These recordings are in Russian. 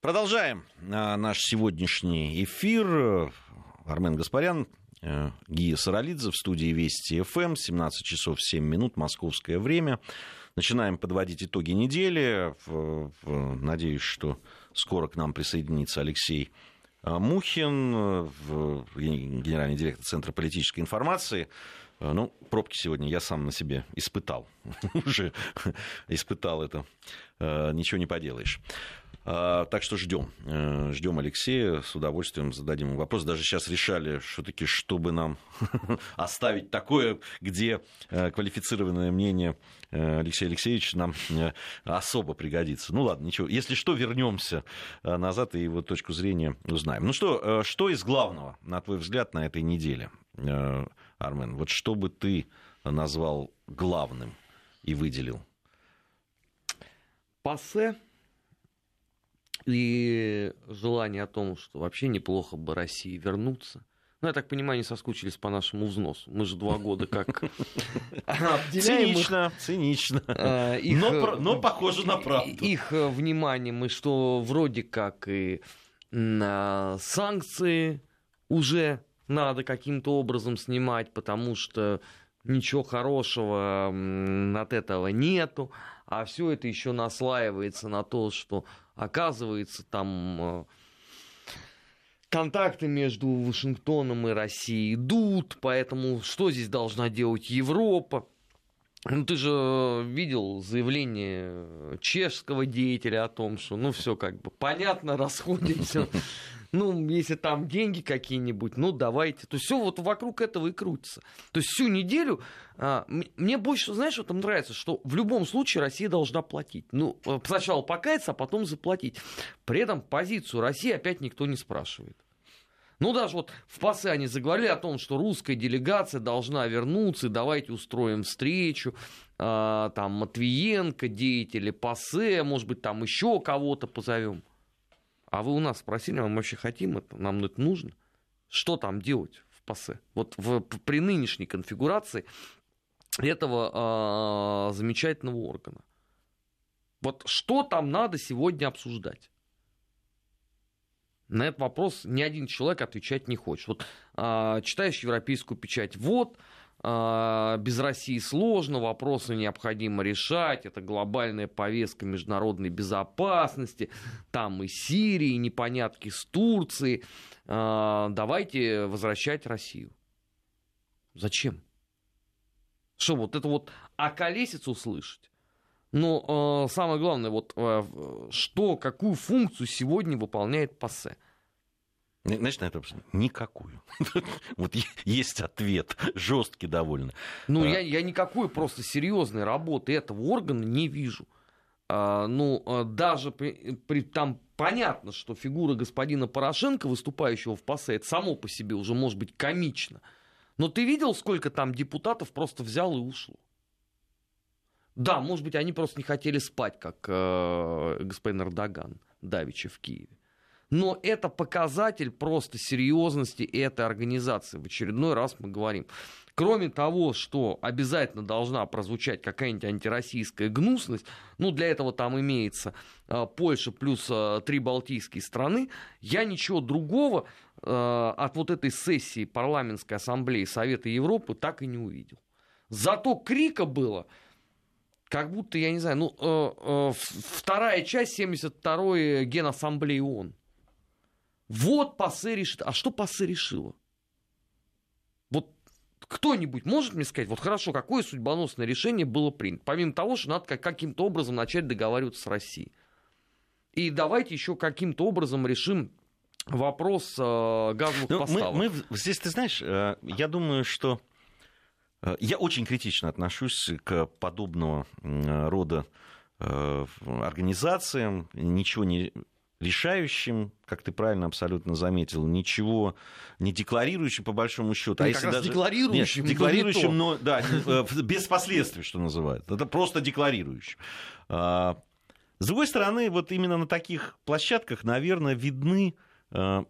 Продолжаем наш сегодняшний эфир. Армен Гаспарян, э, Гия Саралидзе в студии Вести ФМ, 17 часов 7 минут, московское время. Начинаем подводить итоги недели. Надеюсь, что скоро к нам присоединится Алексей э, Мухин, генеральный директор Центра политической информации. Э, ну, пробки сегодня я сам на себе испытал. Уже испытал это. Ничего не поделаешь. А, так что ждем. Э, ждем Алексея, с удовольствием зададим ему вопрос. Даже сейчас решали, все-таки, чтобы нам оставить такое, где э, квалифицированное мнение э, Алексея Алексеевича нам особо пригодится. Ну ладно, ничего. Если что, вернемся назад и его точку зрения узнаем. Ну что, что из главного, на твой взгляд, на этой неделе, Армен? Вот что бы ты назвал главным и выделил? Пассе и желание о том, что вообще неплохо бы России вернуться. Ну, я так понимаю, они соскучились по нашему взносу. Мы же два года как Цинично, цинично. А, но похоже на правду. Их э, вниманием, и что вроде как и санкции уже надо каким-то образом снимать, потому что ничего хорошего от этого нету, а все это еще наслаивается на то, что оказывается там э, контакты между Вашингтоном и Россией идут, поэтому что здесь должна делать Европа? Ну, ты же видел заявление чешского деятеля о том, что, ну, все как бы понятно, расходимся ну, если там деньги какие-нибудь, ну, давайте. То есть все вот вокруг этого и крутится. То есть всю неделю а, мне больше, знаешь, что там нравится, что в любом случае Россия должна платить. Ну, э, сначала покаяться, а потом заплатить. При этом позицию России опять никто не спрашивает. Ну, даже вот в ПАСЕ они заговорили о том, что русская делегация должна вернуться, давайте устроим встречу, э, там, Матвиенко, деятели ПАСЕ, может быть, там еще кого-то позовем. А вы у нас спросили, мы вообще хотим это, нам это нужно? Что там делать в ПАСЕ? Вот в, при нынешней конфигурации этого э, замечательного органа. Вот что там надо сегодня обсуждать? На этот вопрос ни один человек отвечать не хочет. Вот э, читаешь европейскую печать, вот а, без России сложно, вопросы необходимо решать, это глобальная повестка международной безопасности, там и Сирии, и непонятки с Турцией, а, давайте возвращать Россию. Зачем? Что вот это вот околесицу услышать? Но э, самое главное, вот э, что, какую функцию сегодня выполняет ПАСЕ – Значит, на это никакую. вот есть ответ, жесткий довольно. Ну, а... я, я никакой просто серьезной работы этого органа не вижу. А, ну, а, даже при, при, там понятно, что фигура господина Порошенко, выступающего в ПАСЕ, это само по себе уже может быть комично. Но ты видел, сколько там депутатов просто взял и ушло? Да, может быть, они просто не хотели спать, как э, господин Эрдоган Давича в Киеве но это показатель просто серьезности этой организации. В очередной раз мы говорим. Кроме того, что обязательно должна прозвучать какая-нибудь антироссийская гнусность, ну, для этого там имеется э, Польша плюс э, три балтийские страны, я ничего другого э, от вот этой сессии парламентской ассамблеи Совета Европы так и не увидел. Зато крика было, как будто, я не знаю, ну, э, э, вторая часть 72-й Генассамблеи ООН. Вот ПАСЕ решит. А что ПАСЕ решило? Вот кто-нибудь может мне сказать, вот хорошо, какое судьбоносное решение было принято? Помимо того, что надо каким-то образом начать договариваться с Россией. И давайте еще каким-то образом решим вопрос э, газовых ну, поставок. Мы, мы, здесь, ты знаешь, э, я думаю, что э, я очень критично отношусь к подобного рода э, организациям. Ничего не решающим, как ты правильно абсолютно заметил, ничего не декларирующим по большому счету. а если даже декларирующим, нет, декларирующим, но да, э, без последствий, что называют. Это просто декларирующим. А, с другой стороны, вот именно на таких площадках, наверное, видны э,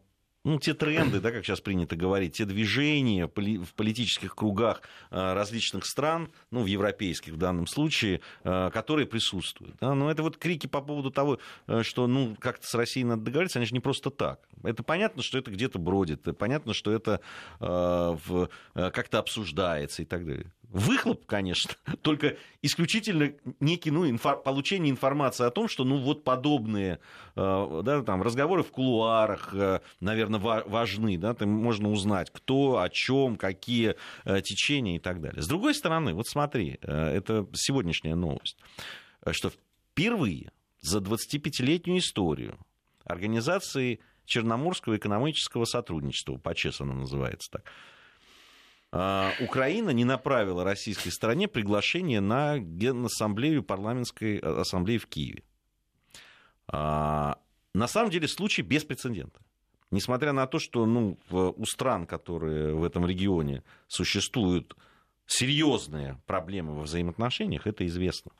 ну, те тренды, да, как сейчас принято говорить, те движения в политических кругах э, различных стран, ну, в европейских в данном случае, э, которые присутствуют. Да? Но это вот крики по поводу того, э, что, ну, как-то с Россией надо договориться, они же не просто так. Это понятно, что это где-то бродит, понятно, что это как-то обсуждается и так далее. Выхлоп, конечно, только исключительно некий, ну, инфо- получение информации о том, что, ну, вот подобные, э, да, там, разговоры в кулуарах, э, наверное, ва- важны, да, там можно узнать, кто, о чем, какие э, течения и так далее. С другой стороны, вот смотри, э, это сегодняшняя новость, что впервые за 25-летнюю историю организации Черноморского экономического сотрудничества, по-честному называется так, Украина не направила российской стороне приглашение на Генассамблею парламентской э, ассамблеи в Киеве. А, на самом деле случай беспрецедентный. Несмотря на то, что ну, у стран, которые в этом регионе существуют серьезные проблемы во взаимоотношениях, это известно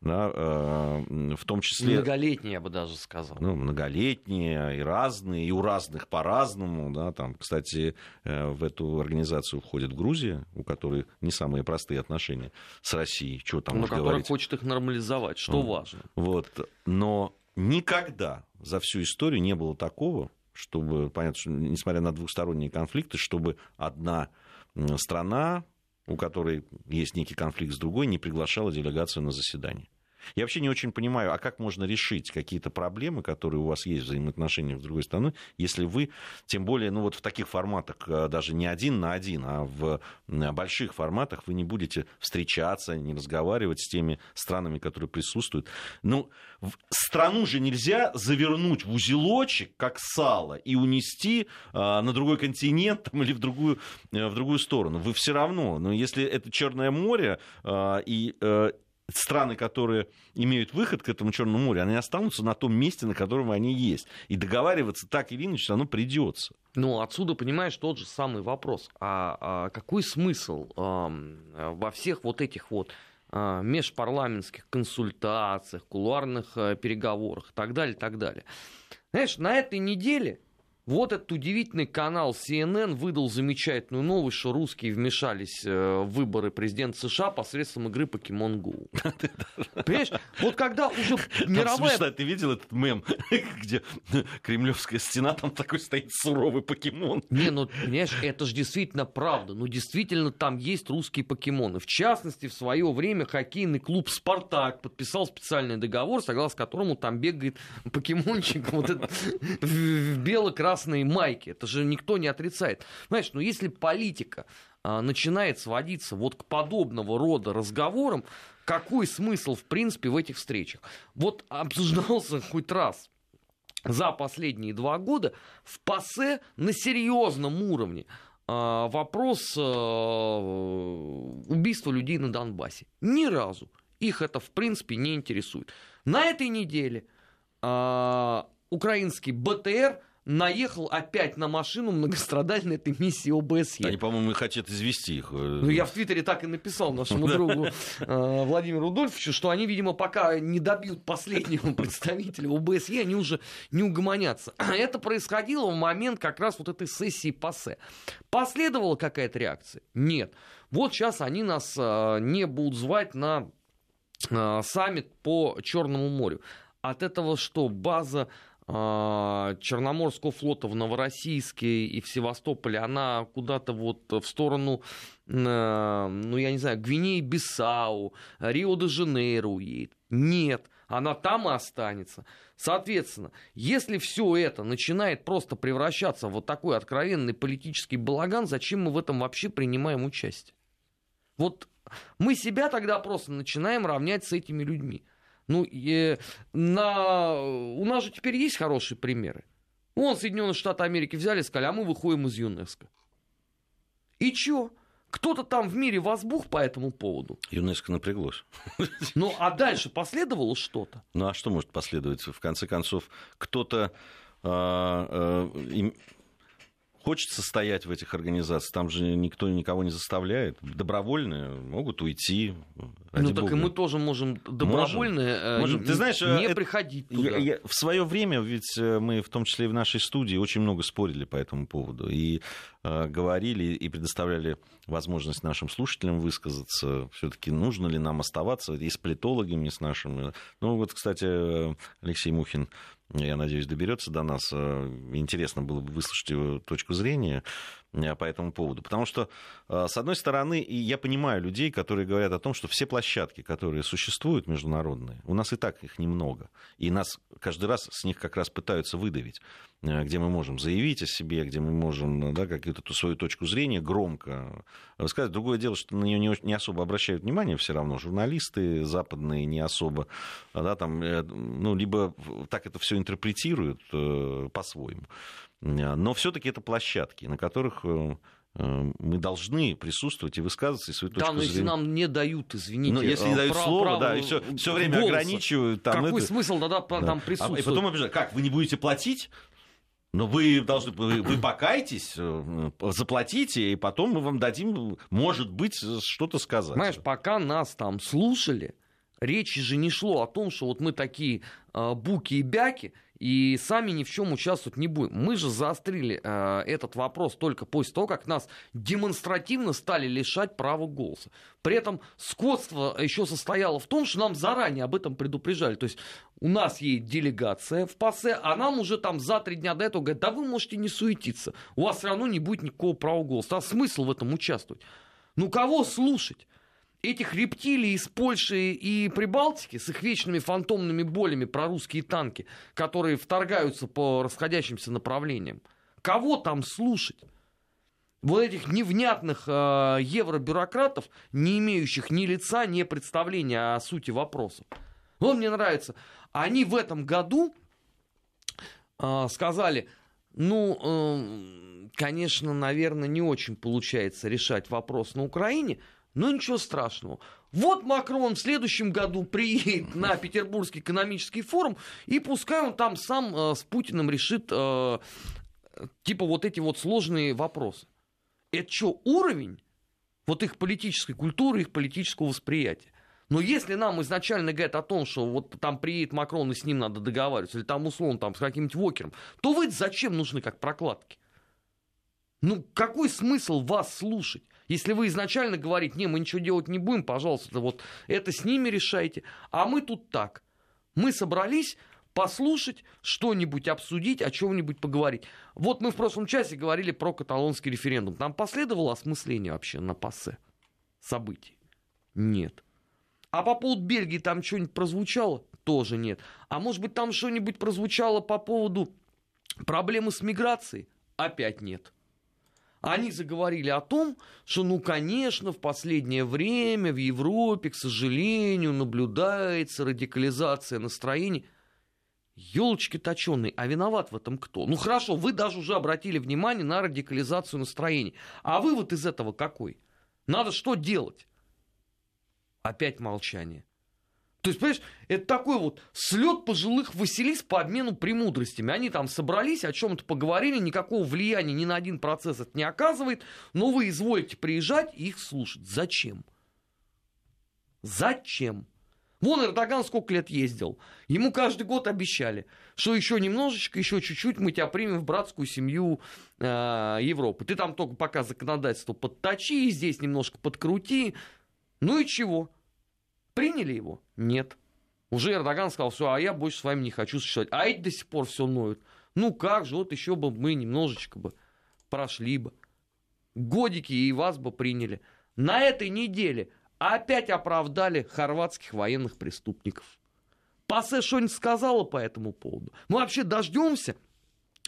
да, э, в том числе... Многолетние, я бы даже сказал. Ну, многолетние и разные, и у разных по-разному. Да, там, кстати, э, в эту организацию входит Грузия, у которой не самые простые отношения с Россией. Чего там Но которая говорить. хочет их нормализовать, что ну, важно. Вот. Но никогда за всю историю не было такого, чтобы, понятно, что, несмотря на двухсторонние конфликты, чтобы одна страна у которой есть некий конфликт с другой, не приглашала делегацию на заседание. Я вообще не очень понимаю, а как можно решить какие-то проблемы, которые у вас есть в взаимоотношениях с другой страной, если вы, тем более, ну вот в таких форматах, э, даже не один на один, а в больших форматах вы не будете встречаться, не разговаривать с теми странами, которые присутствуют. Ну, страну же нельзя завернуть в узелочек, как сало, и унести а, на другой континент там, или в другую, э, в другую сторону. Вы все равно, но если это Черное море, и страны, которые имеют выход к этому Черному морю, они останутся на том месте, на котором они есть. И договариваться так или иначе оно придется. Ну, отсюда, понимаешь, тот же самый вопрос. А, а какой смысл э, во всех вот этих вот э, межпарламентских консультациях, кулуарных э, переговорах и так далее, так далее? Знаешь, на этой неделе вот этот удивительный канал CNN выдал замечательную новость, что русские вмешались э, в выборы президента США посредством игры Pokemon Go. Понимаешь, вот когда уже мировая... Смешно, ты видел этот мем, где кремлевская стена, там такой стоит суровый покемон. Не, ну, понимаешь, это же действительно правда. Ну, действительно, там есть русские покемоны. В частности, в свое время хоккейный клуб «Спартак» подписал специальный договор, согласно которому там бегает покемончик вот этот, в бело-красном красные майки. Это же никто не отрицает. Знаешь, ну если политика а, начинает сводиться вот к подобного рода разговорам, какой смысл, в принципе, в этих встречах? Вот обсуждался хоть раз за последние два года в ПАСЕ на серьезном уровне а, вопрос а, убийства людей на Донбассе. Ни разу. Их это, в принципе, не интересует. На этой неделе а, украинский БТР наехал опять на машину многострадальной этой миссии ОБСЕ. Они, по-моему, хотят извести их. Ну, я в Твиттере так и написал нашему другу э, Владимиру Рудольфовичу, что они, видимо, пока не добьют последнего представителя ОБСЕ, они уже не угомонятся. Это происходило в момент как раз вот этой сессии ПАСЕ. Последовала какая-то реакция? Нет. Вот сейчас они нас э, не будут звать на э, саммит по Черному морю. От этого что, база Черноморского флота в Новороссийске и в Севастополе, она куда-то вот в сторону, э, ну, я не знаю, Гвинеи-Бисау, Рио-де-Жанейро уедет. Нет, она там и останется. Соответственно, если все это начинает просто превращаться в вот такой откровенный политический балаган, зачем мы в этом вообще принимаем участие? Вот мы себя тогда просто начинаем равнять с этими людьми. Ну, э, на... у нас же теперь есть хорошие примеры. Вон Соединенные Штаты Америки взяли, сказали, а мы выходим из ЮНЕСКО. И чё? Кто-то там в мире возбух по этому поводу. ЮНЕСКО напряглось. Ну, а дальше последовало что-то? Ну, а что может последовать? В конце концов, кто-то э, э, хочется стоять в этих организациях, там же никто никого не заставляет. Добровольные могут уйти. Ну так Бога. и мы тоже можем добровольно можем. можем. Ты знаешь, не это... приходить туда. Я, я, в свое время, ведь мы в том числе и в нашей студии очень много спорили по этому поводу. И э, говорили и предоставляли возможность нашим слушателям высказаться. Все-таки нужно ли нам оставаться и с политологами, с нашими. Ну вот, кстати, Алексей Мухин я надеюсь, доберется до нас. Э, интересно было бы выслушать его точку зрения по этому поводу. Потому что, э, с одной стороны, я понимаю людей, которые говорят о том, что все площадки, которые существуют международные, у нас и так их немного. И нас каждый раз с них как раз пытаются выдавить, где мы можем заявить о себе, где мы можем да, какую-то свою точку зрения громко рассказать. Другое дело, что на нее не особо обращают внимание все равно. Журналисты западные не особо, да, там, ну, либо так это все интерпретируют э, по-своему. Но все-таки это площадки, на которых э, э, мы должны присутствовать и высказываться и свою точку да, но зрения. если нам не дают, извините, ну, если не дают прав, слово, да, и все, все время голоса. ограничивают. Там Какой это... смысл тогда да. там присутствовать? А, и потом обижают, как, вы не будете платить? Но вы должны, вы, вы покайтесь, заплатите, и потом мы вам дадим, может быть, что-то сказать. Знаешь, пока нас там слушали, речи же не шло о том, что вот мы такие э, буки и бяки, и сами ни в чем участвовать не будем. Мы же заострили э, этот вопрос только после того, как нас демонстративно стали лишать права голоса. При этом скотство еще состояло в том, что нам заранее об этом предупреждали. То есть у нас есть делегация в ПАСЕ, а нам уже там за три дня до этого говорят, да вы можете не суетиться, у вас все равно не будет никакого права голоса. А смысл в этом участвовать? Ну кого слушать? Этих рептилий из Польши и Прибалтики с их вечными фантомными болями про русские танки, которые вторгаются по расходящимся направлениям. Кого там слушать? Вот этих невнятных э, евробюрократов, не имеющих ни лица, ни представления о сути вопросов. Вот мне нравится. Они в этом году э, сказали, ну, э, конечно, наверное, не очень получается решать вопрос на Украине, ну ничего страшного. Вот Макрон в следующем году приедет на Петербургский экономический форум, и пускай он там сам э, с Путиным решит э, типа вот эти вот сложные вопросы. Это что, уровень вот их политической культуры, их политического восприятия? Но если нам изначально говорят о том, что вот там приедет Макрон и с ним надо договариваться, или там условно там с каким-нибудь Вокером, то вы зачем нужны как прокладки? Ну, какой смысл вас слушать? Если вы изначально говорите, не, мы ничего делать не будем, пожалуйста, вот это с ними решайте, а мы тут так. Мы собрались послушать, что-нибудь обсудить, о чем-нибудь поговорить. Вот мы в прошлом часе говорили про каталонский референдум. Там последовало осмысление вообще на пассе событий? Нет. А по поводу Бельгии там что-нибудь прозвучало? Тоже нет. А может быть там что-нибудь прозвучало по поводу проблемы с миграцией? Опять нет. Они заговорили о том, что, ну, конечно, в последнее время в Европе, к сожалению, наблюдается радикализация настроений. Елочки точеные, а виноват в этом кто? Ну хорошо, вы даже уже обратили внимание на радикализацию настроений. А вывод из этого какой? Надо что делать? Опять молчание. То есть, понимаешь, это такой вот слет пожилых Василис по обмену премудростями. Они там собрались, о чем-то поговорили, никакого влияния ни на один процесс это не оказывает, но вы изволите приезжать и их слушать. Зачем? Зачем? Вон Эрдоган сколько лет ездил. Ему каждый год обещали, что еще немножечко, еще чуть-чуть мы тебя примем в братскую семью э, Европы. Ты там только пока законодательство подточи, здесь немножко подкрути. Ну и чего? Приняли его? Нет. Уже Эрдоган сказал, все, а я больше с вами не хочу существовать. А эти до сих пор все ноют. Ну как же, вот еще бы мы немножечко бы прошли бы. Годики и вас бы приняли. На этой неделе опять оправдали хорватских военных преступников. Пассе что-нибудь сказала по этому поводу? Мы вообще дождемся,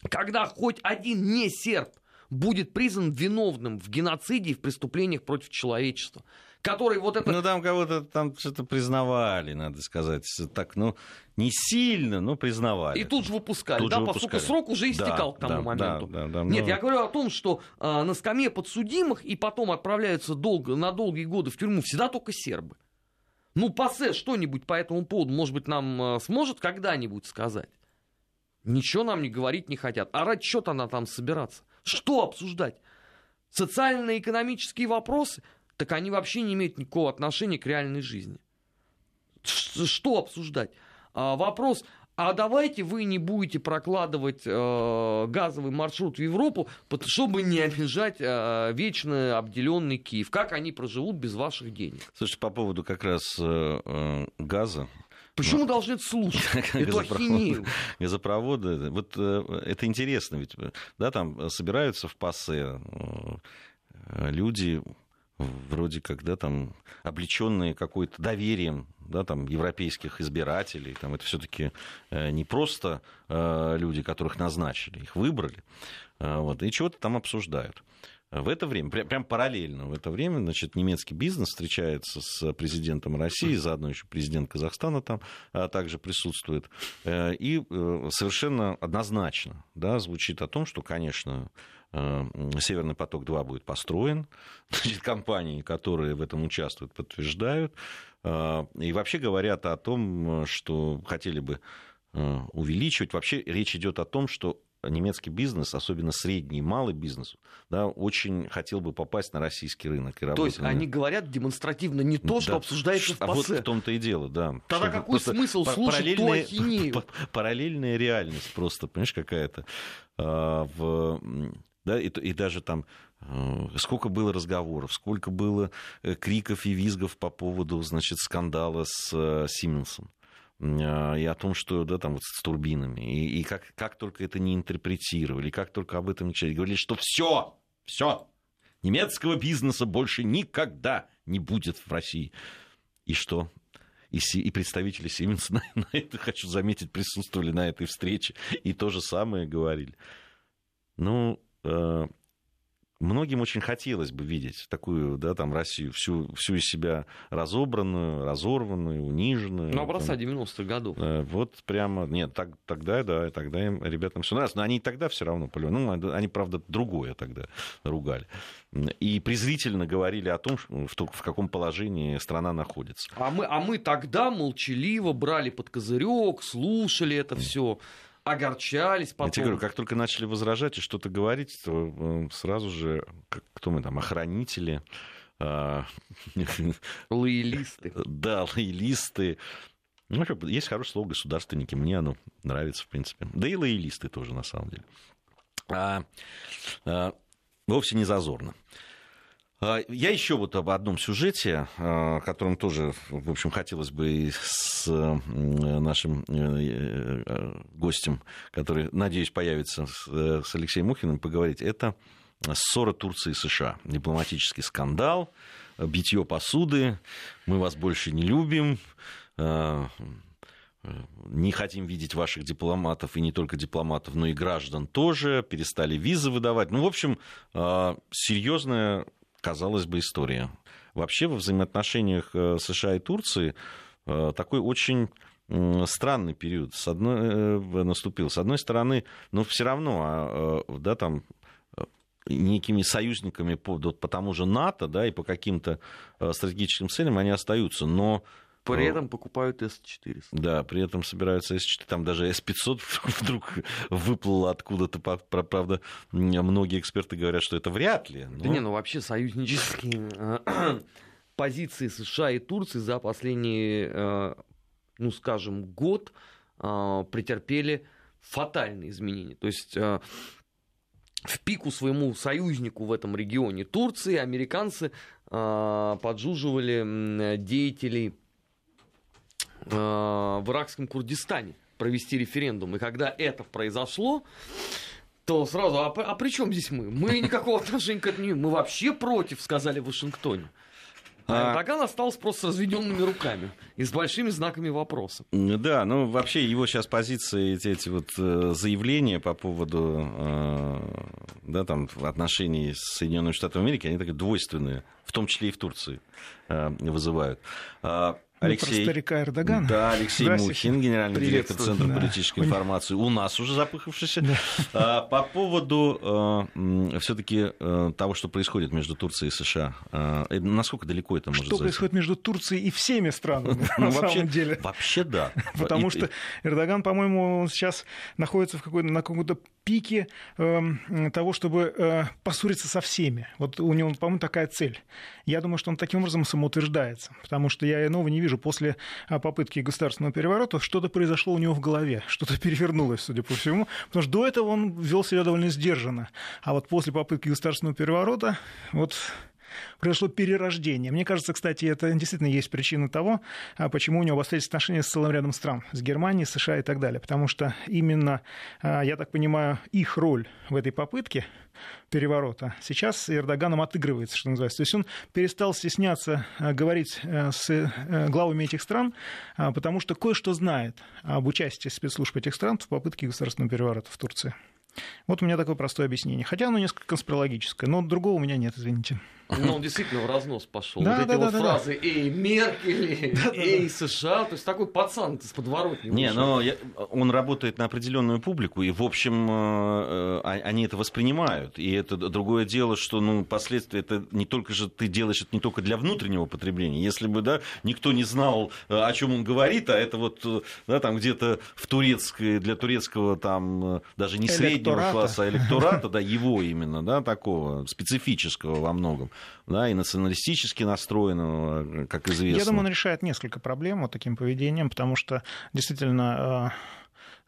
когда хоть один не серб будет признан виновным в геноциде и в преступлениях против человечества который вот это... Ну, там кого-то там что-то признавали, надо сказать. Так, ну, не сильно, но признавали. И тут же выпускали, тут да, же поскольку выпускали. срок уже истекал да, к тому да, моменту. Да, да, да, Нет, но... я говорю о том, что э, на скамье подсудимых и потом отправляются долго, на долгие годы в тюрьму всегда только сербы. Ну, ПАСЕ что-нибудь по этому поводу, может быть, нам э, сможет когда-нибудь сказать? Ничего нам не говорить не хотят. А ради чего-то она там собираться? Что обсуждать? Социально-экономические вопросы? Так они вообще не имеют никакого отношения к реальной жизни. Что обсуждать? А, вопрос, а давайте вы не будете прокладывать э, газовый маршрут в Европу, чтобы не обижать э, вечно обделенный Киев. Как они проживут без ваших денег? Слушайте, по поводу как раз э, э газа, Почему Но... должны это слушать? Эту ахинею. Газопроводы. Вот это интересно, ведь да, там собираются в пассе люди, вроде как, да, там, облеченные какой-то доверием, да, там, европейских избирателей, там, это все-таки э, не просто э, люди, которых назначили, их выбрали, э, вот, и чего-то там обсуждают. В это время, прям параллельно в это время, значит, немецкий бизнес встречается с президентом России, заодно еще президент Казахстана там также присутствует, и совершенно однозначно да, звучит о том, что, конечно, Северный поток-2 будет построен. Значит, компании, которые в этом участвуют, подтверждают. Э, и вообще говорят о том, что хотели бы э, увеличивать. Вообще речь идет о том, что немецкий бизнес, особенно средний и малый бизнес, да, очень хотел бы попасть на российский рынок. И то есть они говорят демонстративно не то, что да. обсуждается в А вот в том-то и дело, да. Тогда что какой смысл слушать ту ахинею? Параллельная реальность просто, понимаешь, какая-то. В да, и, и даже там э, сколько было разговоров, сколько было э, криков и визгов по поводу, значит, скандала с э, Сименсом и о том, что да, там вот с турбинами, и, и как, как только это не интерпретировали, как только об этом не говорили, что все, все, немецкого бизнеса больше никогда не будет в России. И что? И, и представители Сименса на, на это, хочу заметить, присутствовали на этой встрече и то же самое говорили. Ну, многим очень хотелось бы видеть такую, да, там, Россию, всю, всю из себя разобранную, разорванную, униженную. Ну, образца 90-х годов. Э, вот прямо, нет, так, тогда, да, тогда им, ребятам все нравилось. Но они тогда все равно, ну, они, правда, другое тогда ругали. И презрительно говорили о том, в, в каком положении страна находится. А мы, а мы тогда молчаливо брали под козырек, слушали это все огорчались потом. Я тебе говорю, как только начали возражать и что-то говорить, то э, сразу же, кто мы там, охранители, а, лоялисты. Да, лоялисты. Ну, есть хорошее слово государственники, мне оно нравится, в принципе. Да и лоялисты тоже, на самом деле. А, а, вовсе не зазорно. А, я еще вот об одном сюжете, а, о котором тоже, в общем, хотелось бы и с нашим э, э, гостем, который, надеюсь, появится с Алексеем Мухиным, поговорить. Это ссора Турции и США. Дипломатический скандал, битье посуды, мы вас больше не любим, а, не хотим видеть ваших дипломатов, и не только дипломатов, но и граждан тоже, перестали визы выдавать. Ну, в общем, серьезная казалось бы, история. Вообще во взаимоотношениях э, США и Турции э, такой очень странный период с одной, э, наступил. С одной стороны, но все равно, а, да, там некими союзниками по, по тому же НАТО, да, и по каким-то стратегическим целям они остаются, но при этом покупают С-400. Да, при этом собираются С-400. Там даже С-500 вдруг выплыло откуда-то. Правда, многие эксперты говорят, что это вряд ли. Но... Да не, ну вообще союзнические э, позиции США и Турции за последний, э, ну скажем, год э, претерпели фатальные изменения. То есть в пику своему союзнику в этом регионе Турции американцы поджуживали деятелей Э, в иракском Курдистане провести референдум. И когда это произошло, то сразу, а, а при чем здесь мы? Мы никакого отношения к этому не Мы вообще против, сказали в Вашингтоне. А Эрдоган остался просто с разведенными руками и с большими знаками вопроса. Да, ну вообще его сейчас позиции, эти, эти вот э, заявления по поводу э, да, там, отношений с Соединенными Штатами Америки, они такие двойственные, в том числе и в Турции вызывают. А Алексей... старика Эрдогана. Да, Алексей Мухин, генеральный директор Центра да. политической информации. У нас уже запыхавшийся. Да. А, по поводу а, все-таки а, того, что происходит между Турцией и США. А, насколько далеко это может Что зайти? происходит между Турцией и всеми странами, ну, на самом деле? Вообще да. Потому что Эрдоган, по-моему, сейчас находится в какой-то, на каком-то пике э, того, чтобы э, поссориться со всеми. Вот у него, по-моему, такая цель. Я думаю, что он таким образом самоутверждается, потому что я иного не вижу. После а, попытки государственного переворота что-то произошло у него в голове, что-то перевернулось, судя по всему, потому что до этого он вел себя довольно сдержанно. А вот после попытки государственного переворота вот произошло перерождение. Мне кажется, кстати, это действительно есть причина того, а, почему у него обострились отношения с целым рядом стран, с Германией, США и так далее. Потому что именно, а, я так понимаю, их роль в этой попытке переворота сейчас Эрдоганом отыгрывается, что называется. То есть он перестал стесняться а, говорить с э, главами этих стран, потому что кое-что знает об участии спецслужб этих стран в попытке государственного переворота в Турции. Вот у меня такое простое объяснение. Хотя оно несколько конспирологическое, но другого у меня нет, извините. Ну, он действительно в разнос пошел. Да, вот да, эти да, вот да, фразы да. «Эй, Меркель», да, «Эй, да, США», то есть такой пацан из подворотни. Не, но я, он работает на определенную публику, и, в общем, э, э, они это воспринимают. И это другое дело, что, ну, последствия, это не только же ты делаешь это не только для внутреннего потребления. Если бы, да, никто не знал, э, о чем он говорит, а это вот, да, там где-то в турецкой, для турецкого, там, даже не среднего класса, а электората, да, его именно, да, такого, специфического во многом да, и националистически настроенного, как известно. Я думаю, он решает несколько проблем вот таким поведением, потому что действительно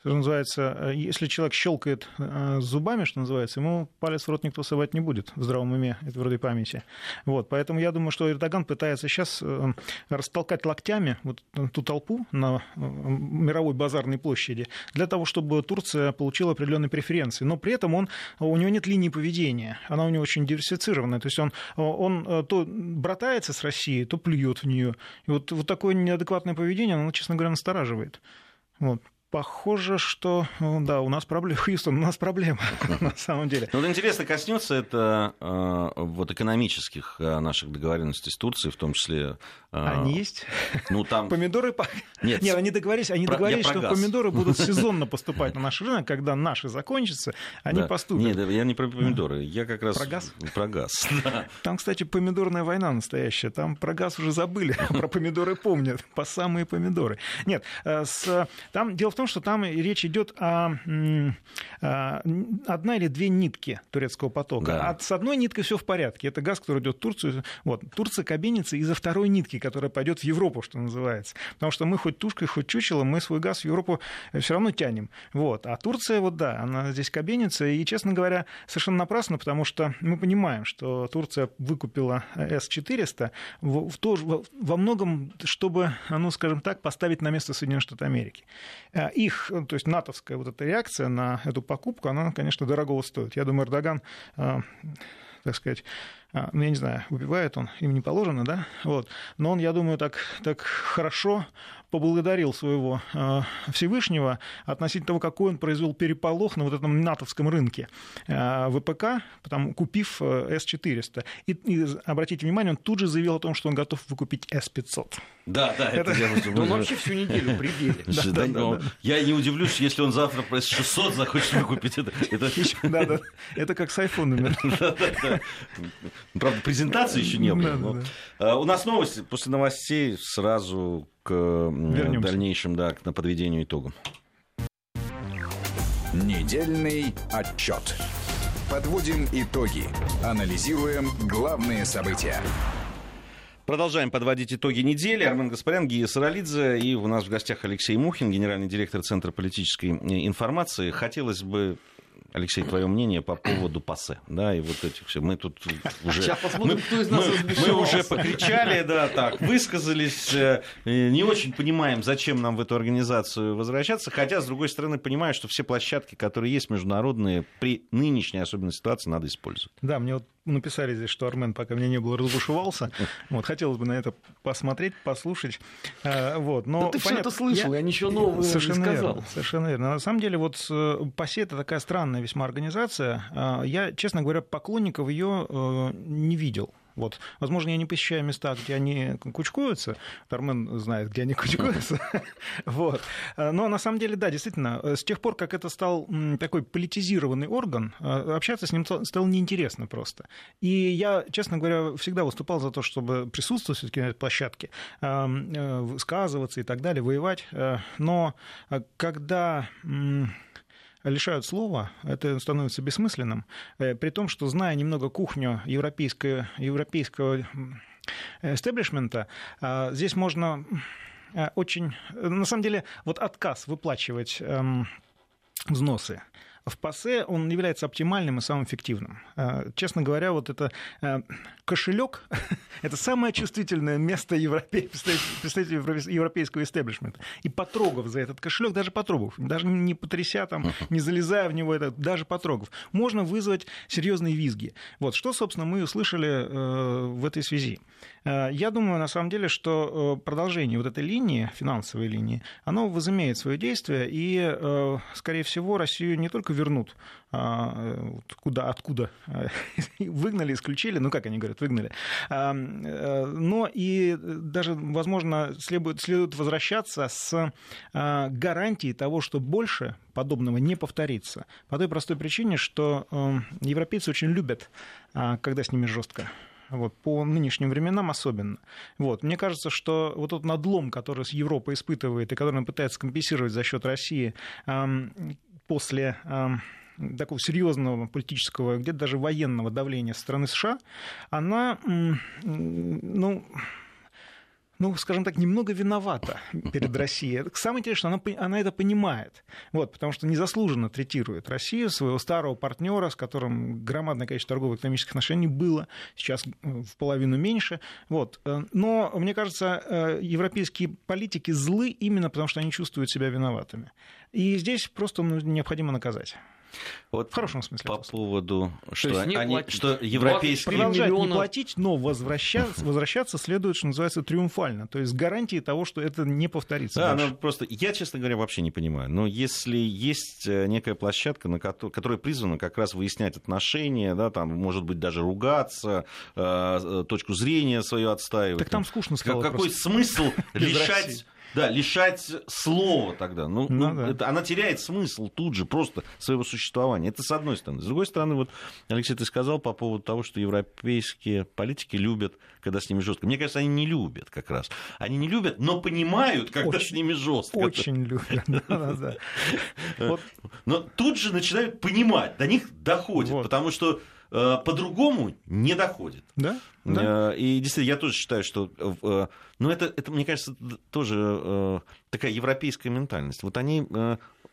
что называется, э, если человек щелкает э, зубами, что называется, ему палец в рот никто совать не будет в здравом уме и твердой памяти. Вот, поэтому я думаю, что Эрдоган пытается сейчас э, растолкать локтями вот ту толпу на мировой базарной площади для того, чтобы Турция получила определенные преференции. Но при этом он, у него нет линии поведения, она у него очень диверсифицированная. То есть он, он то братается с Россией, то плюет в нее. И вот, вот такое неадекватное поведение, оно, честно говоря, настораживает. Вот. Похоже, что да, у нас проблема, Хьюстон, у нас проблема на самом деле. Ну, вот интересно, коснется это э, вот экономических э, наших договоренностей с Турцией, в том числе. Э, они есть? Ну там. Помидоры. Нет, Нет, они договорились, они про, договорились, что газ. помидоры будут сезонно поступать на наш рынок, когда наши закончатся, они да. поступят. Нет, я не про помидоры, я как раз про газ. Про газ. Там, кстати, помидорная война настоящая. Там про газ уже забыли, про помидоры помнят, по самые помидоры. Нет, с... там дело в том, том, что там речь идет о, о одна или две нитки турецкого потока. Да. А с одной ниткой все в порядке. Это газ, который идет в Турцию. Вот. Турция кабинится из-за второй нитки, которая пойдет в Европу, что называется. Потому что мы хоть тушкой, хоть чучело, мы свой газ в Европу все равно тянем. Вот. А Турция, вот да, она здесь кабинится. И, честно говоря, совершенно напрасно, потому что мы понимаем, что Турция выкупила С-400 в, в, в, во многом, чтобы, ну, скажем так, поставить на место Соединенных Штатов Америки. Э, их, э, то есть натовская вот эта реакция на эту покупку, она, конечно, дорого стоит. Я думаю, Эрдоган э, так сказать, ну, я не знаю, убивает он, им не положено, да, вот, но он, я думаю, так, так хорошо поблагодарил своего э, Всевышнего относительно того, какой он произвел переполох на вот этом натовском рынке э, ВПК, потом, купив э, С-400. И, и, обратите внимание, он тут же заявил о том, что он готов выкупить С-500. Да, да, это, это я Он вообще всю неделю пределе. Я не удивлюсь, если он завтра про С-600 захочет выкупить это. Да, да, это как с айфонами. Правда, презентации еще не было. У нас новости. После новостей сразу к Вернемся. дальнейшим, да, к подведению итогам. Недельный отчет. Подводим итоги. Анализируем главные события. Продолжаем подводить итоги недели. Армен Гаспарян, Гия Саралидзе. И у нас в гостях Алексей Мухин, генеральный директор Центра политической информации. Хотелось бы Алексей, твое мнение по поводу пассе, да, и вот этих все. Мы тут уже... Сейчас посмотрим, мы, кто из нас мы, мы уже покричали, да, так, высказались, э, не очень понимаем, зачем нам в эту организацию возвращаться, хотя, с другой стороны, понимаю, что все площадки, которые есть международные, при нынешней особенной ситуации надо использовать. Да, мне вот написали здесь, что Армен пока меня не было разбушевался. Вот, хотелось бы на это посмотреть, послушать. Э, вот, но, да ты понятно, все это слышал, я, я ничего нового совершенно не сказал. Верно, совершенно верно. На самом деле, вот э, ПАСЕ это такая странная весьма организация. Э, я, честно говоря, поклонников ее не видел. Вот, возможно, я не посещаю места, где они кучкуются. Тармен знает, где они кучкуются. вот. Но на самом деле, да, действительно, с тех пор, как это стал такой политизированный орган, общаться с ним стало неинтересно просто. И я, честно говоря, всегда выступал за то, чтобы присутствовать все-таки на этой площадке, высказываться и так далее, воевать. Но когда лишают слова, это становится бессмысленным, э, при том, что, зная немного кухню европейского, европейского эстеблишмента, а, здесь можно э, очень... На самом деле, вот отказ выплачивать эм, взносы в ПАСЕ он является оптимальным и самым эффективным. Э, честно говоря, вот это э, кошелек – это самое чувствительное место представителей европейского истеблишмента. И потрогав за этот кошелек, даже потрогав, даже не потряся там, не залезая в него, это, даже потрогав, можно вызвать серьезные визги. Вот что, собственно, мы услышали э, в этой связи. Я думаю, на самом деле, что продолжение вот этой линии, финансовой линии, оно возымеет свое действие, и, скорее всего, Россию не только вернут а, куда, откуда выгнали, исключили, ну как они говорят, выгнали. А, э, но и даже, возможно, следует, следует возвращаться с а, гарантией того, что больше подобного не повторится. По той простой причине, что э, европейцы очень любят, когда с ними жестко вот, по нынешним временам особенно. Вот. Мне кажется, что вот тот надлом, который Европа испытывает и который она пытается компенсировать за счет России после такого серьезного политического, где-то даже военного давления со стороны США, она, ну, ну, скажем так, немного виновата перед Россией. Самое интересное, она, она это понимает, вот, потому что незаслуженно третирует Россию, своего старого партнера, с которым громадное количество торгово-экономических отношений было, сейчас в половину меньше. Вот. Но, мне кажется, э, европейские политики злы именно потому, что они чувствуют себя виноватыми. И здесь просто ну, необходимо наказать. Вот в хорошем смысле. По поводу, что, они, что европейские... Продолжать не платить, но возвращаться, возвращаться следует, что называется, триумфально. То есть гарантии того, что это не повторится Да, ну просто я, честно говоря, вообще не понимаю. Но если есть э, некая площадка, на которой, которая призвана как раз выяснять отношения, да, там, может быть, даже ругаться, э, э точку зрения свою отстаивать. Так там скучно стало Какой просто. смысл решать да, лишать слова тогда. Ну, ну, ну да. это, она теряет смысл тут же просто своего существования. Это с одной стороны. С другой стороны, вот, Алексей, ты сказал по поводу того, что европейские политики любят, когда с ними жестко. Мне кажется, они не любят как раз. Они не любят, но понимают, когда очень, с ними жестко. Очень любят. Но тут же начинают понимать, до них доходит, потому что Э, по-другому не доходит. Да? да? Э, и действительно, я тоже считаю, что... Э, ну, это, это, мне кажется, тоже такая европейская ментальность. Вот они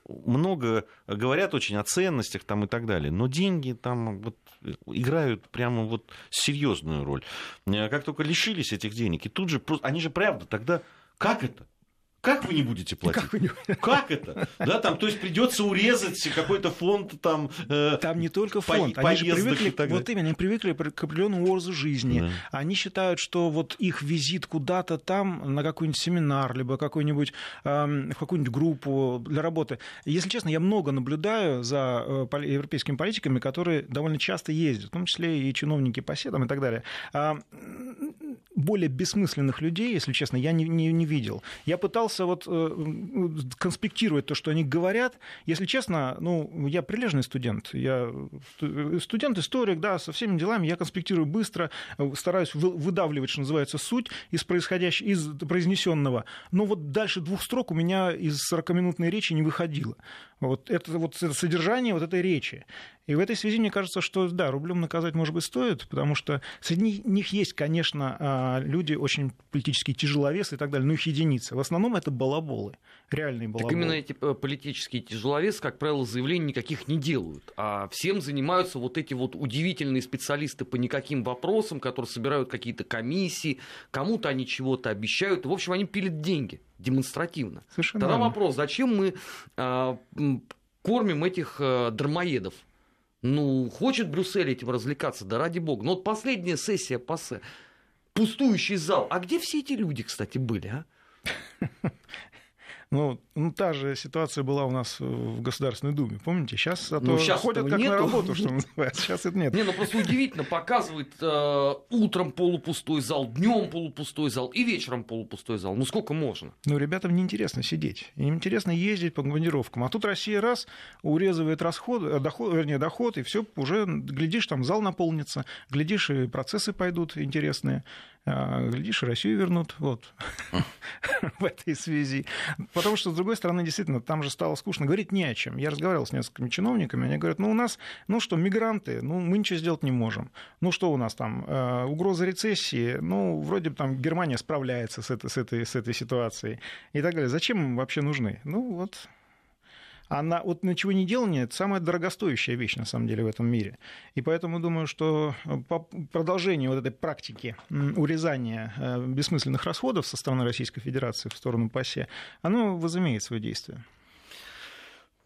много говорят очень о ценностях там и так далее, но деньги там вот играют прямо вот серьезную роль. Как только лишились этих денег, и тут же просто... Они же правда тогда... Как это? Как вы не будете платить? Как, вы не... как это? Да, там, то есть придется урезать какой-то фонд там. Э, там не только фонд, по, они же привыкли, вот именно, они привыкли к определенному образу жизни. Да. Они считают, что вот их визит куда-то там на какой-нибудь семинар, либо какой-нибудь э, в какую-нибудь группу для работы. Если честно, я много наблюдаю за э, европейскими политиками, которые довольно часто ездят, в том числе и чиновники по седам и так далее. А, более бессмысленных людей, если честно, я не, не, не видел. Я пытался вот э, конспектировать то, что они говорят. Если честно, ну, я прилежный студент. Я студент-историк, да, со всеми делами. Я конспектирую быстро, стараюсь выдавливать, что называется, суть из происходящего, из произнесенного. Но вот дальше двух строк у меня из 40-минутной речи не выходило. Вот это, вот содержание вот этой речи. И в этой связи мне кажется, что да, рублем наказать, может быть, стоит, потому что среди них есть, конечно, а, люди очень политические тяжеловесы и так далее, но их единицы. В основном это балаболы, реальные балаболы. Так именно эти э, политические тяжеловесы, как правило, заявлений никаких не делают, а всем занимаются вот эти вот удивительные специалисты по никаким вопросам, которые собирают какие-то комиссии, кому-то они чего-то обещают, в общем, они пилят деньги демонстративно. Совершенно Тогда верно. вопрос, зачем мы а, кормим этих а, дармоедов? Ну, хочет Брюссель этим развлекаться, да ради бога. Но вот последняя сессия ПАСЕ, пустующий зал. А где все эти люди, кстати, были, а? Ну, ну, та же ситуация была у нас в Государственной Думе, помните? Сейчас а Ну, щас ходят как нету. на работу, что называется. Сейчас это нет. Не, ну просто удивительно, показывает э, утром полупустой зал, днем полупустой зал и вечером полупустой зал. Ну сколько можно? Ну, ребятам неинтересно сидеть. Им интересно ездить по командировкам. А тут Россия раз урезывает расход, э, доход, вернее, доход, и все уже, глядишь, там зал наполнится, глядишь, и процессы пойдут интересные. А, Глядишь, Россию вернут вот, в этой связи. Потому что, с другой стороны, действительно, там же стало скучно говорить не о чем. Я разговаривал с несколькими чиновниками, они говорят, ну, у нас, ну что, мигранты, ну, мы ничего сделать не можем. Ну, что у нас там, э, угроза рецессии, ну, вроде бы там Германия справляется с этой, с этой, с этой ситуацией и так далее. Зачем им вообще нужны? Ну, вот а на, вот ничего не делание это самая дорогостоящая вещь, на самом деле, в этом мире. И поэтому думаю, что э, по продолжению вот этой практики урезания э, бессмысленных расходов со стороны Российской Федерации в сторону ПАСЕ, оно возымеет свое действие.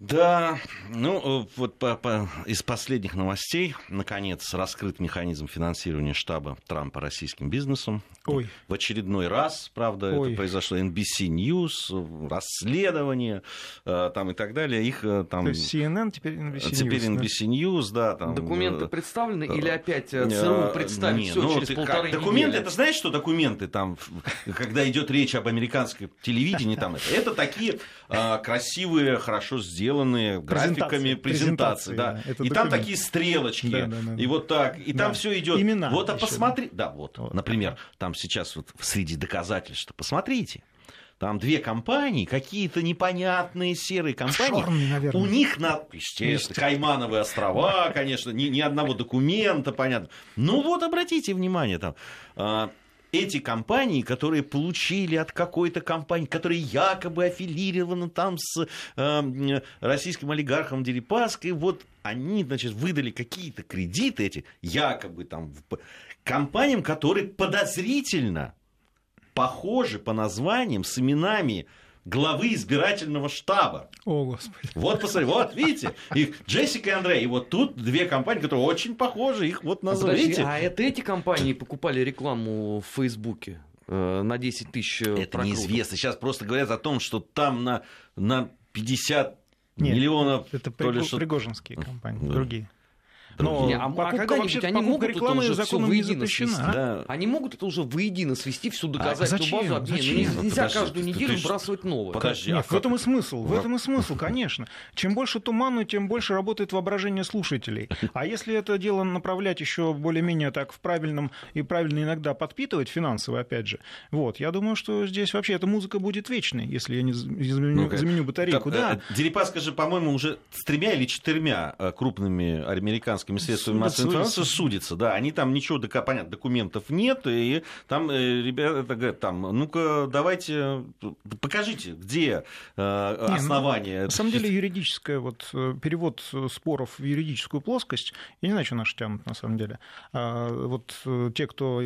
Да, ну э, вот по, по- из последних новостей, наконец, раскрыт механизм финансирования штаба Трампа российским бизнесом. Ой. В очередной раз, правда, Ой. это произошло NBC News, расследование э, там и так далее. Их э, там... То есть CNN теперь NBC Теперь News, да? NBC News, да, там... Документы представлены или опять ЦРУ представит не, все ну, через ты как, полторы Документы, недели? это знаешь, что документы там, когда идет речь об американском телевидении, там это, это такие а, красивые, хорошо сделанные графиками Презентации, презентации, презентации, да. это и там документ. такие стрелочки, Да, да, да, и вот так, и Да. там все идет. Имена Вот, а посмотри, да, вот, Вот. например, там сейчас вот среди доказательств, посмотрите. Там две компании, какие-то непонятные серые компании. Офшорные, наверное. У них на, естественно, Каймановые острова, конечно, ни, ни одного документа, понятно. Ну вот, обратите внимание, там, а, эти компании, которые получили от какой-то компании, которая якобы аффилирована там с э, российским олигархом Дерипаской, вот они, значит, выдали какие-то кредиты эти, якобы там, компаниям, которые подозрительно похожи по названиям с именами главы избирательного штаба. О, Господи. Вот, посмотри, вот, видите, их Джессика и Андрей. И вот тут две компании, которые очень похожи, их вот назвали. Подожди, Видите? а это эти компании покупали рекламу в Фейсбуке э, на 10 тысяч э, Это прокруток? неизвестно. Сейчас просто говорят о том, что там на, на 50 Нет, миллионов... Это то ли что- Пригожинские компании, Да. другие. Другие. Не, а- а покупка когда-нибудь вообще- они могут это рекламы уже всё законом не воедино запрещена. свести? Да. Они могут это уже воедино свести, всю доказательную зачем? базу. Зачем? Ну, Нельзя Подожди, каждую ты- неделю ты вбрасывать новое. Подожди, Нет, а в как- этом и смысл, в этом и смысл, конечно. Чем больше туману, тем больше работает воображение слушателей. А если это дело направлять еще более-менее так в правильном и правильно иногда подпитывать финансово, опять же, вот, я думаю, что здесь вообще эта музыка будет вечной, если я не заменю, Ну-ка. заменю батарейку. Там, да. э, Дерипаска же, по-моему, уже с тремя или четырьмя э, крупными американскими средствами Судят, массовой информации судится. Да, они там ничего, понятно, документов нет, и там э, ребята говорят, там, ну-ка, давайте, покажите, где э, Не, ну, основания. На самом деле юридическое, вот э, перевод споров в юридическую плоскость, я не знаю, что наши тянут на самом деле. А, Вот те, кто,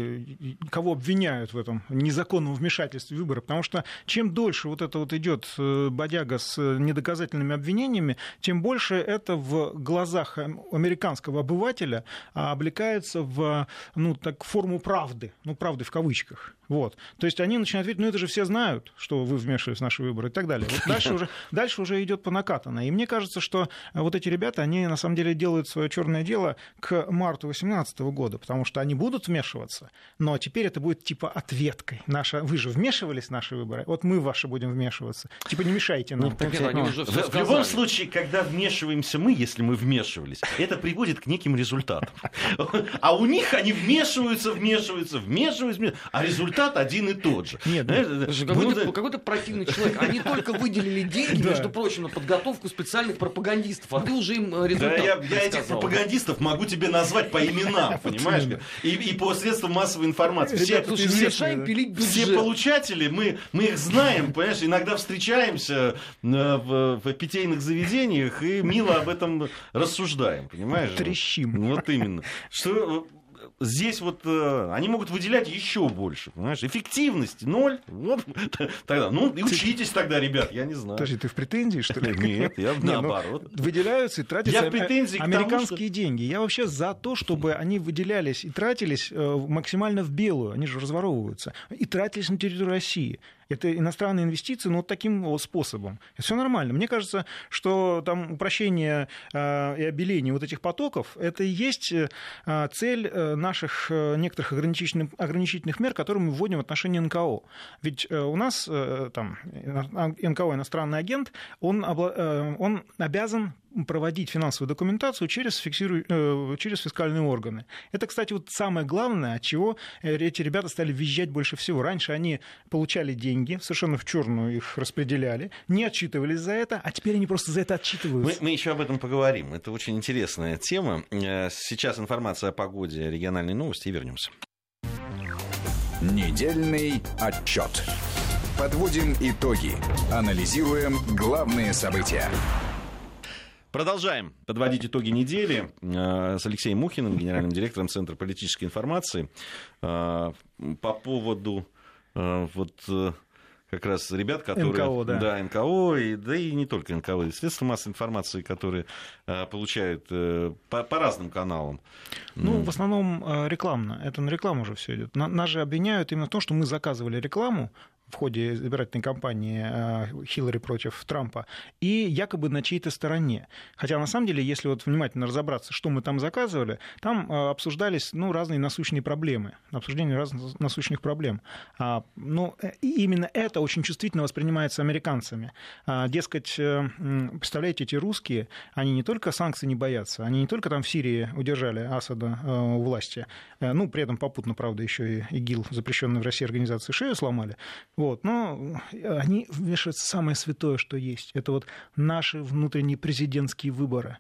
кого обвиняют в этом незаконном вмешательстве в выборы, потому что чем дольше вот это вот идет бодяга с недоказательными обвинениями, тем больше это в глазах эм, американского обывателя а, облекается в ну, так, форму правды, ну, правды в кавычках. Вот. То есть они начинают видеть, ну это же все знают, что вы вмешивались в наши выборы и так далее. Вот дальше, уже, дальше уже идет по накатанной. И мне кажется, что вот эти ребята, они на самом деле делают свое черное дело к марту 2018 года, потому что они будут вмешиваться, но теперь это будет типа ответкой. Наша, вы же вмешивались в наши выборы, вот мы ваши будем вмешиваться. Типа не мешайте нам. Ну, так это они уже В, в любом случае, когда вмешиваемся мы, если мы вмешивались, это приводит к неким результатам. А у них они вмешиваются, вмешиваются, вмешиваются, а результат один и тот же. Нет, ну, Какой-то, противный человек. Они только выделили деньги, между прочим, на подготовку специальных пропагандистов, а ты уже им э, результат я, этих пропагандистов могу тебе назвать по именам, понимаешь? И, по средствам массовой информации. Все, получатели, мы, их знаем, понимаешь, иногда встречаемся э, в питейных заведениях и мило об этом рассуждаем, понимаешь? Трещим. Вот именно. Что здесь вот э, они могут выделять еще больше, понимаешь? Эффективности ноль. Вот тогда, ну и учитесь тогда, ребят, я не знаю. Подожди, ты в претензии, что ли? Нет, я ну, наоборот. выделяются и тратятся Я претензии американские деньги. Я вообще за то, чтобы они выделялись и тратились э, максимально в белую. Они же разворовываются. И тратились на территорию России. Это иностранные инвестиции, но вот таким вот способом. Все нормально. Мне кажется, что там упрощение э, и обеление вот этих потоков, это и есть э, цель э, наших некоторых ограничительных, ограничительных мер, которые мы вводим в отношении НКО. Ведь у нас там, НКО, иностранный агент, он, он обязан проводить финансовую документацию через, фиксиру... Э, через фискальные органы. Это, кстати, вот самое главное, от чего э, эти ребята стали визжать больше всего. Раньше они получали деньги, совершенно в черную их распределяли, не отчитывались за это, а теперь они просто за это отчитываются. Мы, мы еще об этом поговорим. Это очень интересная тема. Э, сейчас информация о погоде, региональные новости и вернемся. Недельный отчет. Подводим итоги. Анализируем главные события. Продолжаем подводить итоги недели э, с Алексеем Мухиным, генеральным директором Центра политической информации. Э, по поводу э, вот как раз ребят, которые... НКО, да. Да, НКО, и, да и не только НКО, и средства массовой информации, которые получают по, по разным каналам. Ну, в основном рекламно. Это на рекламу уже все идет. Нас же обвиняют именно в том, что мы заказывали рекламу в ходе избирательной кампании э, Хиллари против Трампа, и якобы на чьей-то стороне. Хотя, на самом деле, если вот внимательно разобраться, что мы там заказывали, там э, обсуждались ну, разные насущные проблемы, обсуждение разных насущных проблем. А, ну, э, именно это очень чувствительно воспринимается американцами. А, дескать, представляете, эти русские, они не только санкций не боятся, они не только там в Сирии удержали Асада у власти, ну, при этом попутно, правда, еще и ИГИЛ, запрещенный в России организации, шею сломали, вот. Но они вешают самое святое, что есть. Это вот наши внутренние президентские выборы.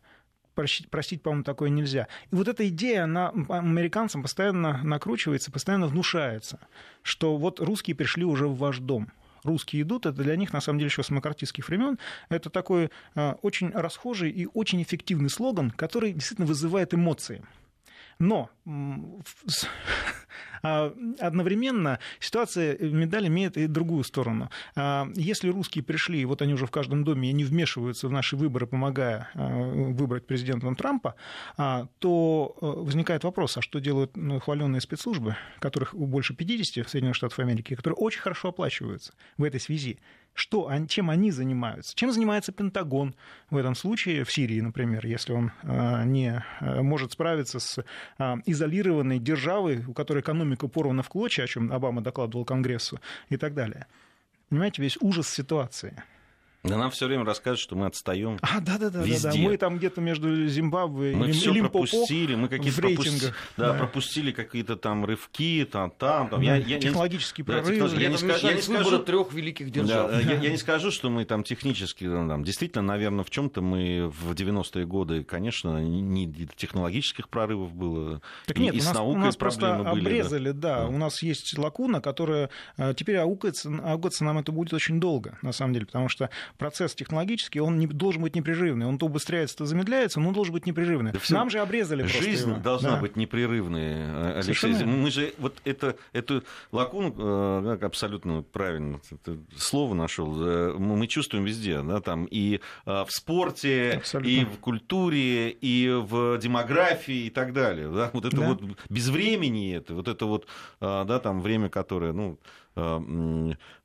Простить, простить, по-моему, такое нельзя. И вот эта идея, она американцам постоянно накручивается, постоянно внушается, что вот русские пришли уже в ваш дом русские идут, это для них, на самом деле, еще с макартистских времен, это такой э, очень расхожий и очень эффективный слоган, который действительно вызывает эмоции. Но а, одновременно ситуация медали имеет и другую сторону. А, если русские пришли, вот они уже в каждом доме, и они вмешиваются в наши выборы, помогая а, выбрать президента Трампа, то возникает вопрос, а что делают ну, хваленные спецслужбы, которых больше 50 в Соединенных Штатах Америки, которые очень хорошо оплачиваются в этой связи? Что, чем они занимаются. Чем занимается Пентагон в этом случае, в Сирии, например, если он э, не э, может справиться с э, изолированной державой, у которой экономика порвана в клочья, о чем Обама докладывал Конгрессу и так далее. Понимаете, весь ужас ситуации. Да нам все время рассказывают, что мы отстаем. А, да, да, да, да, да. Мы там где-то между Зимбабве мы и все пропустили, мы какие-то пропусти... да, да. пропустили какие-то там рывки, там, там, там. Да, я, технологические я, прорывы. Да, я, не скажу, я не скажу трех великих держав. Да, да. Я, я не скажу, что мы там технически, там, действительно, наверное, в чем-то мы в 90-е годы, конечно, не технологических прорывов было, так нет, и, у нас, с наукой у нас проблемы просто были. обрезали, да. да. У нас есть лакуна, которая э, теперь аукается, аукаться нам это будет очень долго, на самом деле, потому что процесс технологический, он не, должен быть непрерывный. Он то убыстряется, то замедляется, но он должен быть непрерывный. Да Нам же обрезали Жизнь его. должна да. быть непрерывной, э, Алексей. Совершенно. Мы же вот это, эту лакуну, э, абсолютно правильно слово нашел, э, мы чувствуем везде, да, там и в спорте, абсолютно. и в культуре, и в демографии и так далее. Да? Вот это да. вот без времени это, вот это вот, да, там время, которое, ну,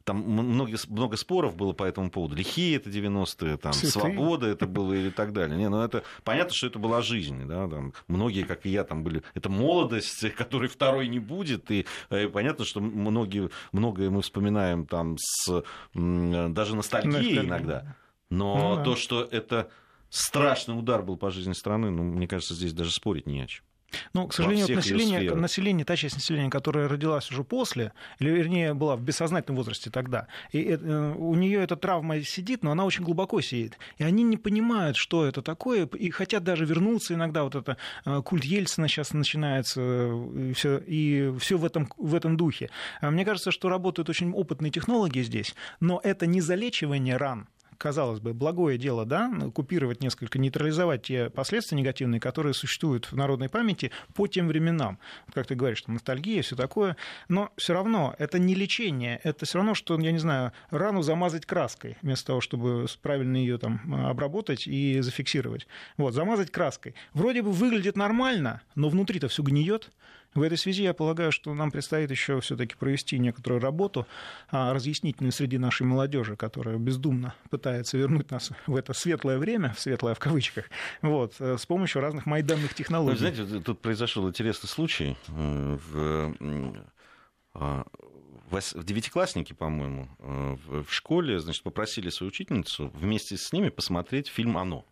там много, много споров было по этому поводу. Лихие это 90-е, там, Цветы. свобода это было и так далее. Не, ну это понятно, что это была жизнь. Да, там, многие, как и я, там были. Это молодость, которой второй не будет. И, и э, понятно, что многие, многое мы вспоминаем там с даже ностальгией иногда. Но ну, то, что это страшный удар был по жизни страны, ну, мне кажется, здесь даже спорить не о чем. Ну, к сожалению, население, население, та часть населения, которая родилась уже после, или вернее была в бессознательном возрасте тогда, и это, у нее эта травма сидит, но она очень глубоко сидит. И они не понимают, что это такое, и хотят даже вернуться иногда. Вот это э, культ Ельцина сейчас начинается, и все, и все в, этом, в этом духе. А мне кажется, что работают очень опытные технологии здесь, но это не залечивание ран, казалось бы, благое дело, да, купировать несколько, нейтрализовать те последствия негативные, которые существуют в народной памяти по тем временам. Как ты говоришь, там ностальгия, все такое, но все равно это не лечение, это все равно, что, я не знаю, рану замазать краской, вместо того, чтобы правильно ее там обработать и зафиксировать. Вот, замазать краской. Вроде бы выглядит нормально, но внутри-то все гниет, В этой связи я полагаю, что нам предстоит еще все-таки провести некоторую работу а, разъяснительную среди нашей молодежи, которая бездумно пытается вернуть нас в это светлое время, в светлое в кавычках, вот, э, с помощью разных майданных технологий. Вы знаете, тут произошел интересный случай. Э, в, а, в девятиклассники, по-моему, э, в школе, значит, попросили свою учительницу вместе с ними посмотреть фильм «Оно».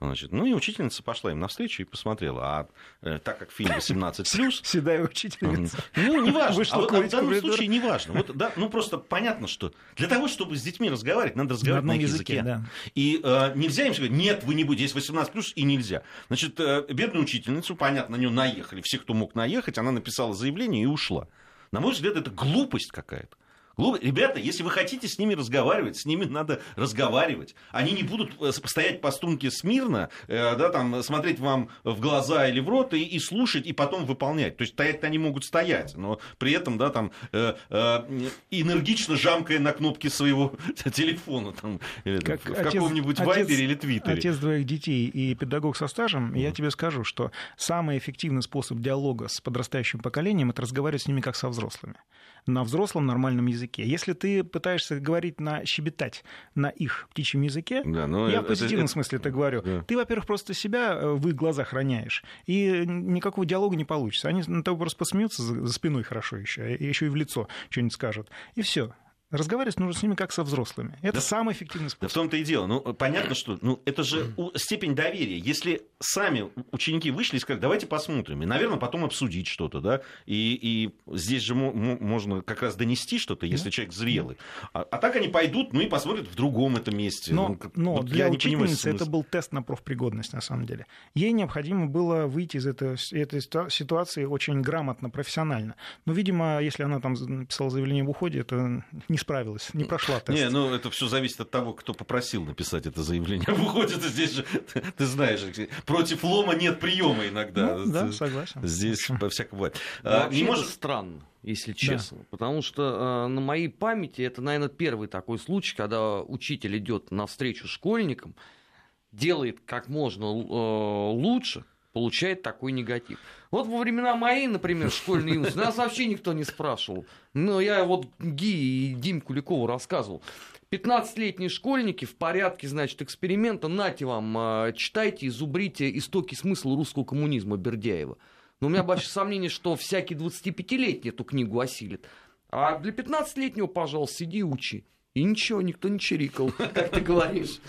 Значит, ну и учительница пошла им навстречу и посмотрела. А э, так как фильм 18 плюс. Седая учительница. Ну, не важно. А, вот, а в данном случае не важно. Вот, да, ну просто понятно, что для того, чтобы с детьми разговаривать, надо разговаривать на, на языке. Да. И э, нельзя им сказать, нет, вы не будете, здесь 18 плюс, и нельзя. Значит, э, бедную учительницу, понятно, на нее наехали. Все, кто мог наехать, она написала заявление и ушла. На мой взгляд, это глупость какая-то. Ребята, если вы хотите с ними разговаривать, с ними надо разговаривать. Они не будут э, стоять по струнке смирно, э, да, там, смотреть вам в глаза или в рот и, и слушать, и потом выполнять. То есть стоять они могут стоять, но при этом да, там, э, э, энергично жамкая на кнопки своего телефона там, или, как в, в каком-нибудь вайбере или твиттере. Отец двоих детей и педагог со стажем, mm-hmm. я тебе скажу, что самый эффективный способ диалога с подрастающим поколением – это разговаривать с ними как со взрослыми на взрослом нормальном языке. Если ты пытаешься говорить на щебетать на их птичьем языке, да, ну, я это, в позитивном это, смысле это говорю, да. ты, во-первых, просто себя э, в их глазах роняешь, и никакого диалога не получится. Они на тобой просто посмеются за спиной хорошо еще, и еще и в лицо что-нибудь скажут. И все. Разговаривать нужно с ними как со взрослыми. Это да, самый эффективный способ. Да в том-то и дело. Ну, понятно, что ну, это же степень доверия. Если сами ученики вышли и сказали, давайте посмотрим, и, наверное, потом обсудить что-то, да, и, и здесь же можно как раз донести что-то, если да. человек зрелый. А, а так они пойдут, ну и посмотрят в другом этом месте. Но, ну, но вот для учительницы это был тест на профпригодность, на самом деле. Ей необходимо было выйти из этой, этой ситуации очень грамотно, профессионально. Но, видимо, если она там написала заявление в уходе, это не справилась, не прошла тест. Не, ну это все зависит от того, кто попросил написать это заявление. Выходит, здесь же, ты знаешь, против лома нет приема иногда. Ну, да, согласен. Здесь по всякому бывает. А, не может... странно если честно. Да. Потому что э, на моей памяти это, наверное, первый такой случай, когда учитель идет навстречу школьникам, делает как можно э, лучше, получает такой негатив. Вот во времена моей, например, школьной юности, нас вообще никто не спрашивал. Но я вот Ги и Дим Куликову рассказывал. 15-летние школьники в порядке, значит, эксперимента, нате вам, а, читайте и зубрите истоки смысла русского коммунизма Бердяева. Но у меня большое сомнение, что всякий 25-летний эту книгу осилит. А для 15-летнего, пожалуйста, сиди и учи. И ничего, никто не чирикал, как ты говоришь.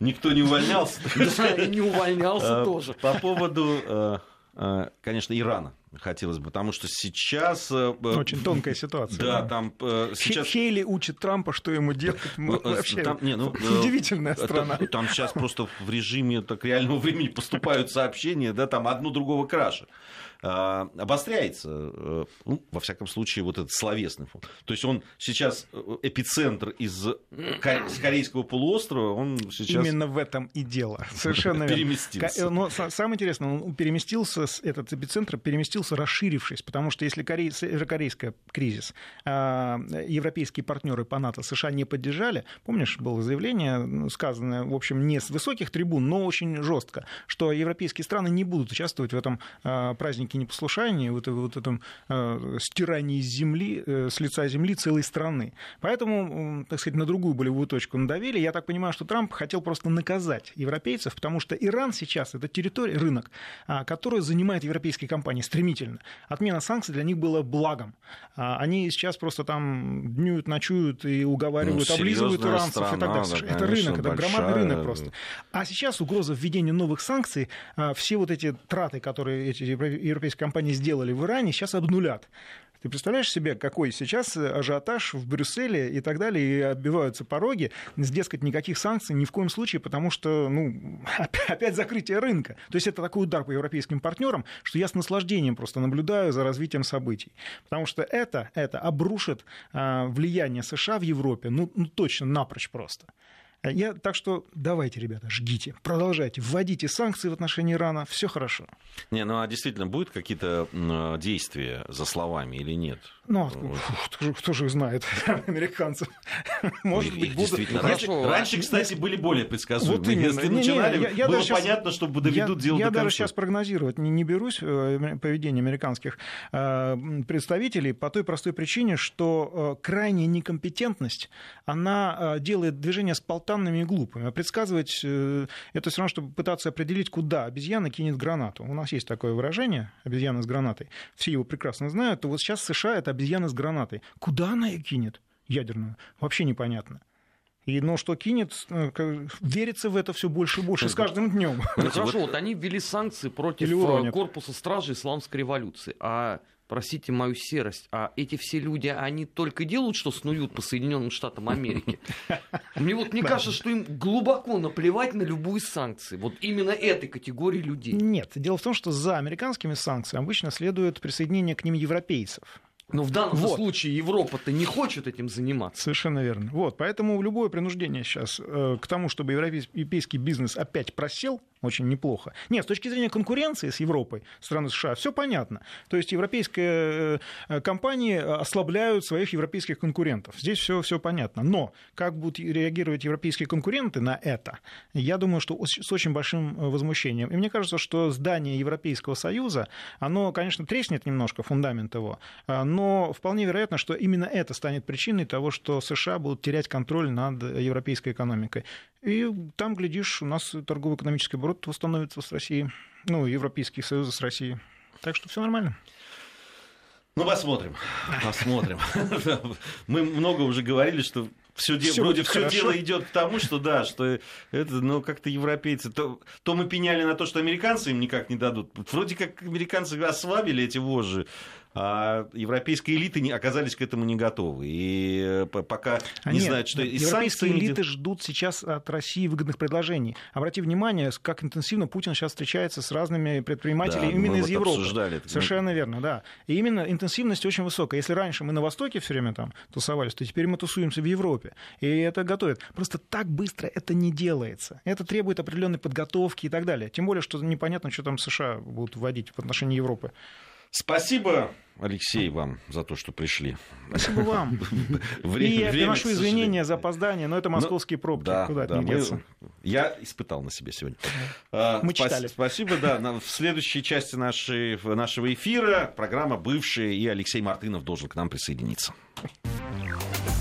Никто не увольнялся. Да, и не увольнялся а, тоже. По поводу, э, э, конечно, Ирана хотелось бы, потому что сейчас... Э, Очень тонкая ситуация. Да, да. там сейчас... Хейли учит Трампа, что ему делать. Вообще там, не, ну, удивительная страна. Там сейчас просто в режиме так, реального времени поступают сообщения, да, там одно другого краше. А, обостряется, э, ну, во всяком случае, вот этот словесный фон. То есть он сейчас э, эпицентр из Корейского полуострова, он сейчас... Именно в этом и дело. Совершенно переместился. Но самое интересное, он переместился, этот эпицентр переместился, расширившись, потому что если Корей, корейский кризис, а, европейские партнеры по НАТО США не поддержали, помнишь, было заявление, ну, сказанное, в общем, не с высоких трибун, но очень жестко, что европейские страны не будут участвовать в этом а, празднике непослушания, вот, вот этом э, стирании земли, э, с лица земли целой страны. Поэтому, так сказать, на другую болевую точку надавили. Я так понимаю, что Трамп хотел просто наказать европейцев, потому что Иран сейчас это территория, рынок, э, который занимает европейские компании стремительно. Отмена санкций для них была благом. А они сейчас просто там днюют, ночуют и уговаривают, ну, облизывают иранцев страна, и так далее. Да, это рынок, это громадный рынок просто. А сейчас угроза введения новых санкций, э, все вот эти траты, которые эти европейские компании сделали в Иране, сейчас обнулят. Ты представляешь себе, какой сейчас ажиотаж в Брюсселе и так далее, и отбиваются пороги, дескать, никаких санкций ни в коем случае, потому что, ну, опять закрытие рынка. То есть это такой удар по европейским партнерам, что я с наслаждением просто наблюдаю за развитием событий. Потому что это, это обрушит а, влияние США в Европе, ну, ну точно напрочь просто. Я, так что давайте, ребята, жгите, продолжайте, вводите санкции в отношении Ирана, все хорошо. Не, ну а действительно будут какие-то действия за словами или нет? Ну, кто, же, кто же знает, американцев? Может быть, будут... Раньше, раньше, кстати, были более предсказуемые. Вот Если не, начинали, не, я, было даже понятно, сейчас, что доведут дело я до конца. Я даже сейчас прогнозировать не, не берусь э, поведение американских э, представителей по той простой причине, что э, крайняя некомпетентность, она делает движение спонтанными и глупыми. А предсказывать это все равно, чтобы пытаться определить, куда обезьяна кинет гранату. У нас есть такое выражение «обезьяна с гранатой». Все его прекрасно знают. То вот сейчас США это обезьяна с гранатой. Куда она ее кинет? Ядерную. Вообще непонятно. И, ну, что кинет, э, верится в это все больше и больше с каждым днем. Ну, хорошо, вот они ввели санкции против э, корпуса стражи исламской революции. А простите мою серость, а эти все люди, они только делают, что снуют по Соединенным Штатам Америки. Мне вот не кажется, что им глубоко наплевать на любую санкции. Вот именно этой категории людей. Нет, дело в том, что за американскими санкциями обычно следует присоединение к ним европейцев. Но в данном вот. случае Европа-то не хочет этим заниматься. Совершенно верно. Вот, поэтому любое принуждение сейчас э, к тому, чтобы европейский бизнес опять просел, очень неплохо. Нет, с точки зрения конкуренции с Европой, страны США, все понятно. То есть европейские э, компании ослабляют своих европейских конкурентов. Здесь все, все понятно. Но как будут реагировать европейские конкуренты на это, я думаю, что с очень большим э, возмущением. И мне кажется, что здание Европейского Союза, оно, конечно, треснет немножко, фундамент его, э, но вполне вероятно, что именно это станет причиной того, что США будут терять контроль над европейской экономикой. И там, глядишь, у нас торгово-экономический оборот восстановится с Россией, ну, Европейский Союз с Россией. Так что все нормально. Ну, посмотрим. Посмотрим. Мы много уже говорили, что все, де... вроде все дело идет к тому, что да, что это, ну, как-то европейцы. То, то мы пеняли на то, что американцы им никак не дадут. Вроде как американцы ослабили эти вожжи а европейские элиты не, оказались к этому не готовы. И э, пока а не нет, знают, что... И европейские элиты не... ждут сейчас от России выгодных предложений. Обрати внимание, как интенсивно Путин сейчас встречается с разными предпринимателями да, именно из вот Европы. Обсуждали. Совершенно верно, да. И именно интенсивность очень высокая. Если раньше мы на Востоке все время там тусовались, то теперь мы тусуемся в Европе. И это готовит. Просто так быстро это не делается. Это требует определенной подготовки и так далее. Тем более, что непонятно, что там США будут вводить в отношении Европы. Спасибо, Алексей, вам за то, что пришли. Спасибо вам. Время, и я приношу извинения за опоздание, но это ну, московские пробки. Да, Куда да, мы, Я испытал на себе сегодня. Мы а, читали. Спасибо, да. В следующей части нашей, нашего эфира программа «Бывшие» и Алексей Мартынов должен к нам присоединиться.